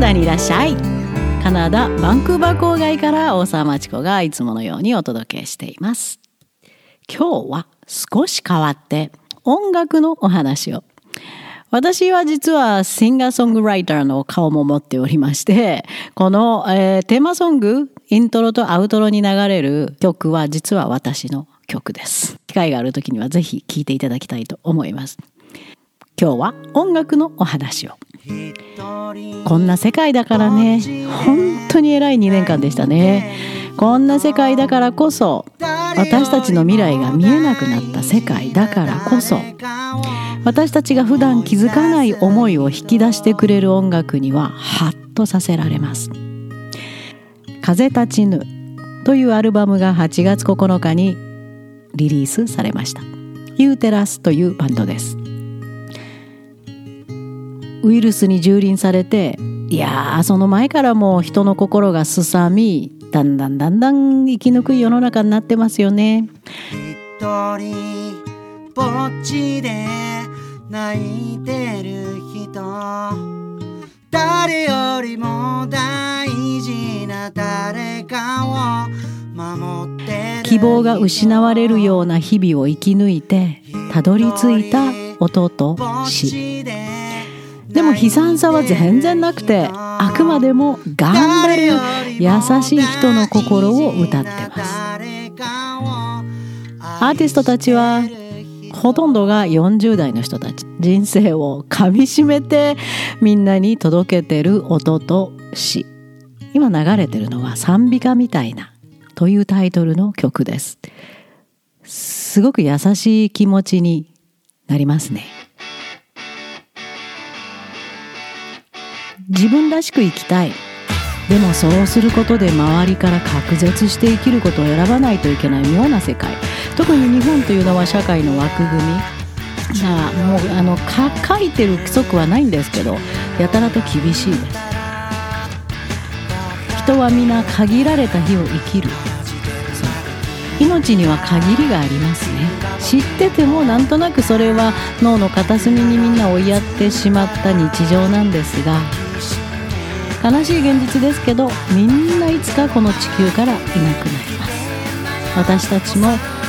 ダにいらっしゃい。カナダバンクーバー郊外から大沢町子がいつものようにお届けしています。今日は少し変わって音楽のお話を。私は実はシンガーソングライターの顔も持っておりましてこの、えー、テーマソングイントロとアウトロに流れる曲は実は私の曲です。機会がある時にはぜひ聴いていただきたいと思います。今日は音楽のお話を。こんな世界だからね。本当に偉い2年間でしたね。こんな世界だからこそ私たちの未来が見えなくなった世界だからこそ私たちが普段気づかない思いを引き出してくれる音楽にはハッとさせられます「風立ちぬ」というアルバムが8月9日にリリースされました。ユーテラスというバンドですウイルスに蹂躙されていやその前からも人の心がすさみだんだんだんだん生き抜く世の中になってますよね。一人ぼっちで泣いてる人誰よりも大事な誰かを守って希望が失われるような日々を生き抜いてたどり着いた音と死。でも悲惨さは全然なくてあくまでも頑張る優しい人の心を歌ってます。アーティストたちはほとんどが40代の人たち。人生をかみしめてみんなに届けてる音と詩。今流れてるのは賛美歌みたいなというタイトルの曲です。すごく優しい気持ちになりますね。自分らしく生きたい。でもそうすることで周りから隔絶して生きることを選ばないといけない妙な世界。特に日本というのは社会の枠組み。がもうあの書いてる規則はないんですけどやたらと厳しいです。人は皆限られた日を生きる。命には限りがありますね。知っててもなんとなくそれは脳の片隅にみんな追いやってしまった日常なんですが悲しい現実ですけどみんないつかこの地球からいなくなります。私たちも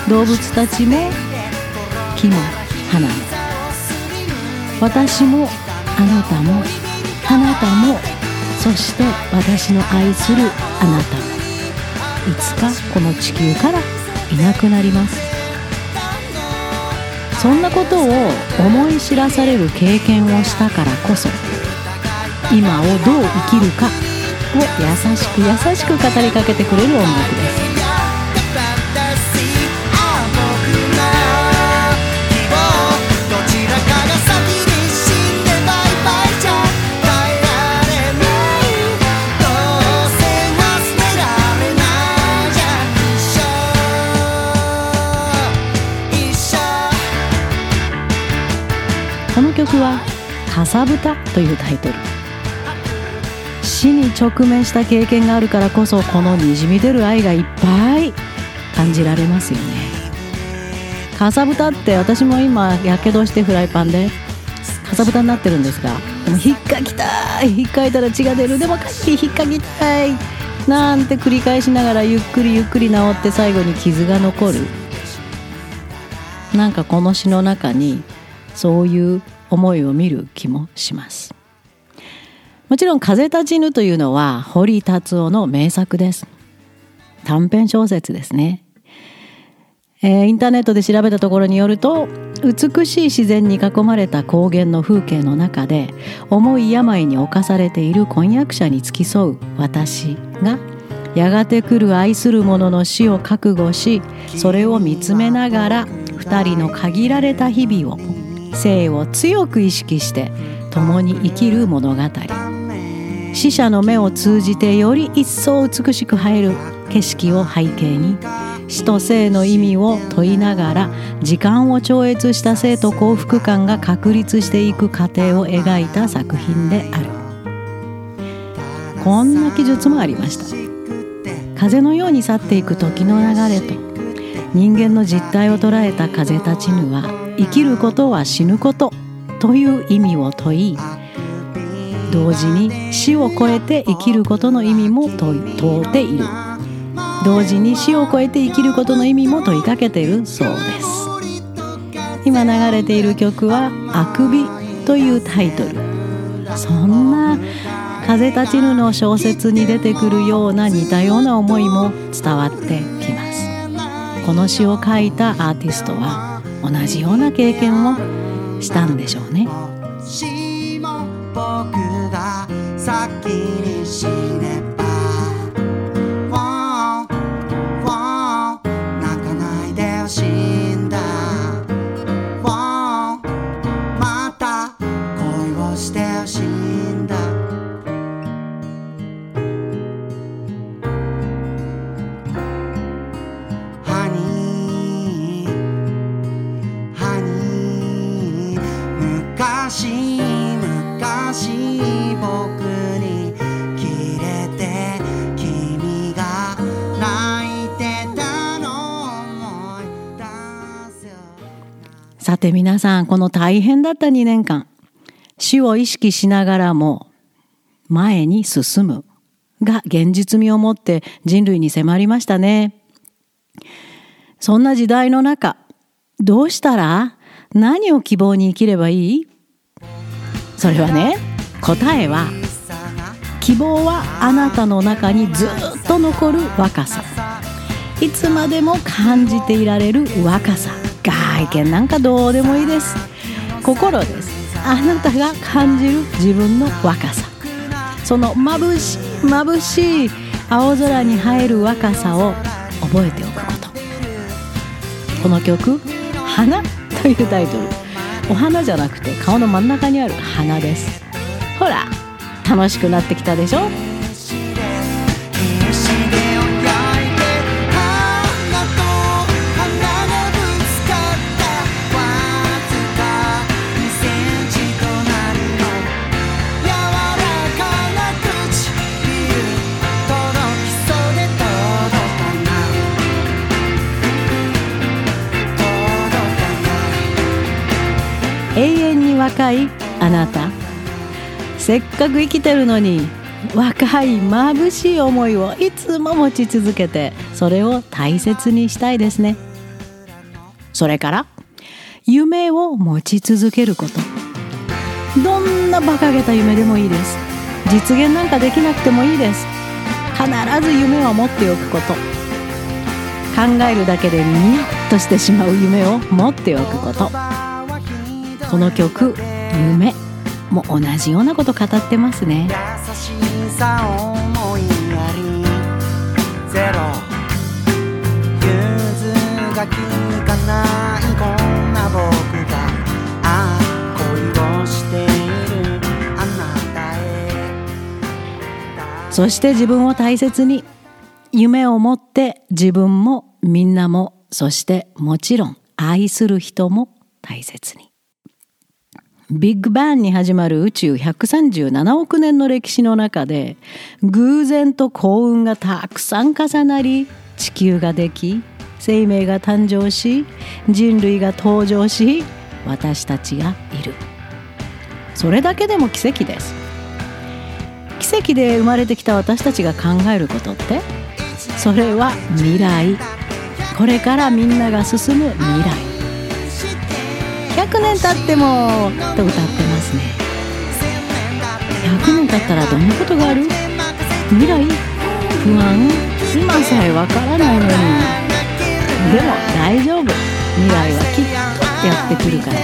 動物たちも木も花も私もあなたもあなたもそして私の愛するあなたもいつかこの地球からいなくなります。そんなことを思い知らされる経験をしたからこそ今をどう生きるか。を優しく優しく語りかけてくれる音楽です。この曲は「かさぶた」というタイトル。死に直面した経験があるからこそこのにじみ出る愛がいっぱい感じられますよね。かさぶたって私も今やけどしてフライパンでかさぶたになってるんですがでも引っかきたい。引っかいたら血が出る。でもかっき引っかきたい。なんて繰り返しながらゆっくりゆっくり治って最後に傷が残る。なんかこの詩の中にそういう思いを見る気もします。もちろん「風立ちぬ」というのは堀達夫の名作です。短編小説ですね、えー、インターネットで調べたところによると美しい自然に囲まれた高原の風景の中で重い病に侵されている婚約者に付き添う私がやがて来る愛する者の死を覚悟しそれを見つめながら2人の限られた日々を生を強く意識して共に生きる物語。死者の目を通じてより一層美しく映える景色を背景に死と生の意味を問いながら時間を超越した生と幸福感が確立していく過程を描いた作品である。こんな記述もありました。風のように去っていく時の流れと人間の実態を捉えた風立ちぬは生きることは死ぬことという意味を問い同時に死を超えて生きることの意味も問うている。同時に死を超えて生きることの意味も問いかけているそうです。今流れている曲は「あくび」というタイトル。そんな風立ちぬの小説に出てくるような似たような思いも伝わってきます。この詩を書いたアーティストは同じような経験をしたんでしょうね。僕が先に死ねばさて皆さんこの大変だった2年間。死を意識しながらも前に進むが現実味を持って人類に迫りましたね。そんな時代の中どうしたら何を希望に生きればいい？それはね答えは希望はあなたの中にずっと残る若さ。いつまでも感じていられる若さ。外見なんかどうでもいいです。心です。あなたが感じる自分の若さ。その眩しい眩しい青空に映える若さを覚えておくこと。この曲「花」というタイトル。お花じゃなくて顔の真ん中にある花です。ほら楽しくなってきたでしょ？若いあなた。せっかく生きてるのに若い眩しい思いをいつも持ち続けてそれを大切にしたいですね。それから夢を持ち続けること。どんな馬鹿げた夢でもいいです。実現なんかできなくてもいいです。必ず夢を持っておくこと。考えるだけでニヤッとしてしまう夢を持っておくこと。この曲「夢」も同じようなこと語ってますね。優しさ思いやりゼロ。融通が利かないこんな僕がああ恋をしているあなたへ。そして自分を大切に夢を持って自分もみんなもそしてもちろん愛する人も大切にビッグバンに始まる宇宙137億年の歴史の中で偶然と幸運がたくさん重なり地球ができ生命が誕生し人類が登場し私たちがいる。それだけでも奇跡です。奇跡で生まれてきた私たちが考えることってそれは未来。これからみんなが進む未来。100年経ってもと歌ってますね。100年経ったらどんなことがある？未来不安？今さえわからないのに。でも大丈夫。未来はきっとやってくるから。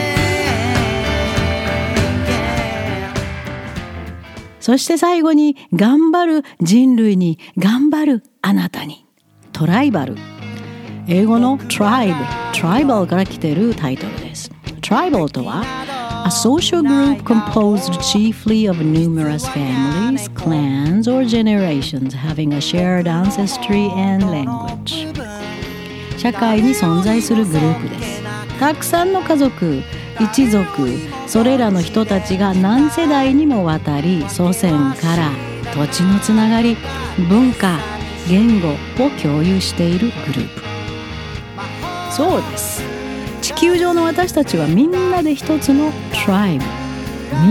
そして最後に頑張る人類に頑張るあなたに。トライバル。英語の tribe トライバルから来ているタイトルです。Tribal とは A social group composed chiefly of numerous families, clans, or generations having a shared ancestry and language 社会に存在するグループですたくさんの家族一族それらの人たちが何世代にもわたり祖先から土地のつながり文化言語を共有しているグループそうです地球上の私たちはみんなで一つのトライブ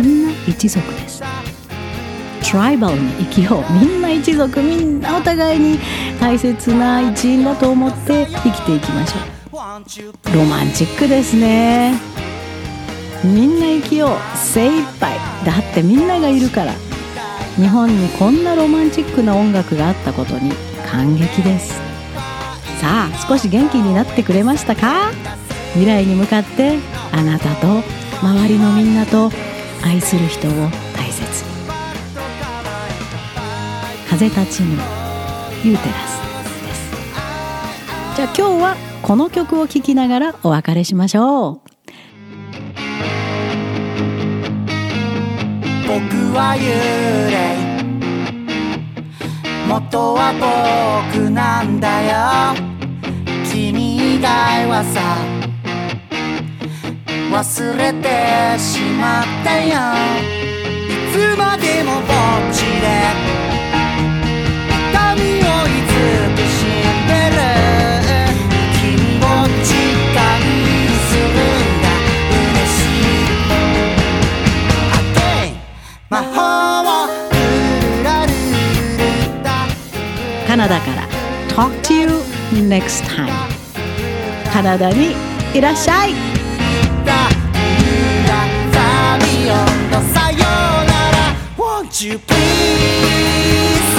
みんな一族です。トライバルに生きよう。みんな一族。みんなお互いに大切な一員だと思って生きていきましょう。ロマンチックですね。みんな生きよう。精一杯。だってみんながいるから。日本にこんなロマンチックな音楽があったことに感激です。さあ少し元気になってくれましたか？未来に向かってあなたと周りのみんなと愛する人を大切に。風立ちぬユーテラスです。じゃあ今日はこの曲を聴きながらお別れしましょう。僕は幽霊。元は僕なんだよ。君以外はさ。忘れてしまったよ。いつまでもぼっちで。痛みをいつくしんでる。君を時間にするんだ。嬉しい。あけ魔法をルルラルルルだカナダから。Talk to you next time カナダにいらっしゃい。のさよなら Won't you please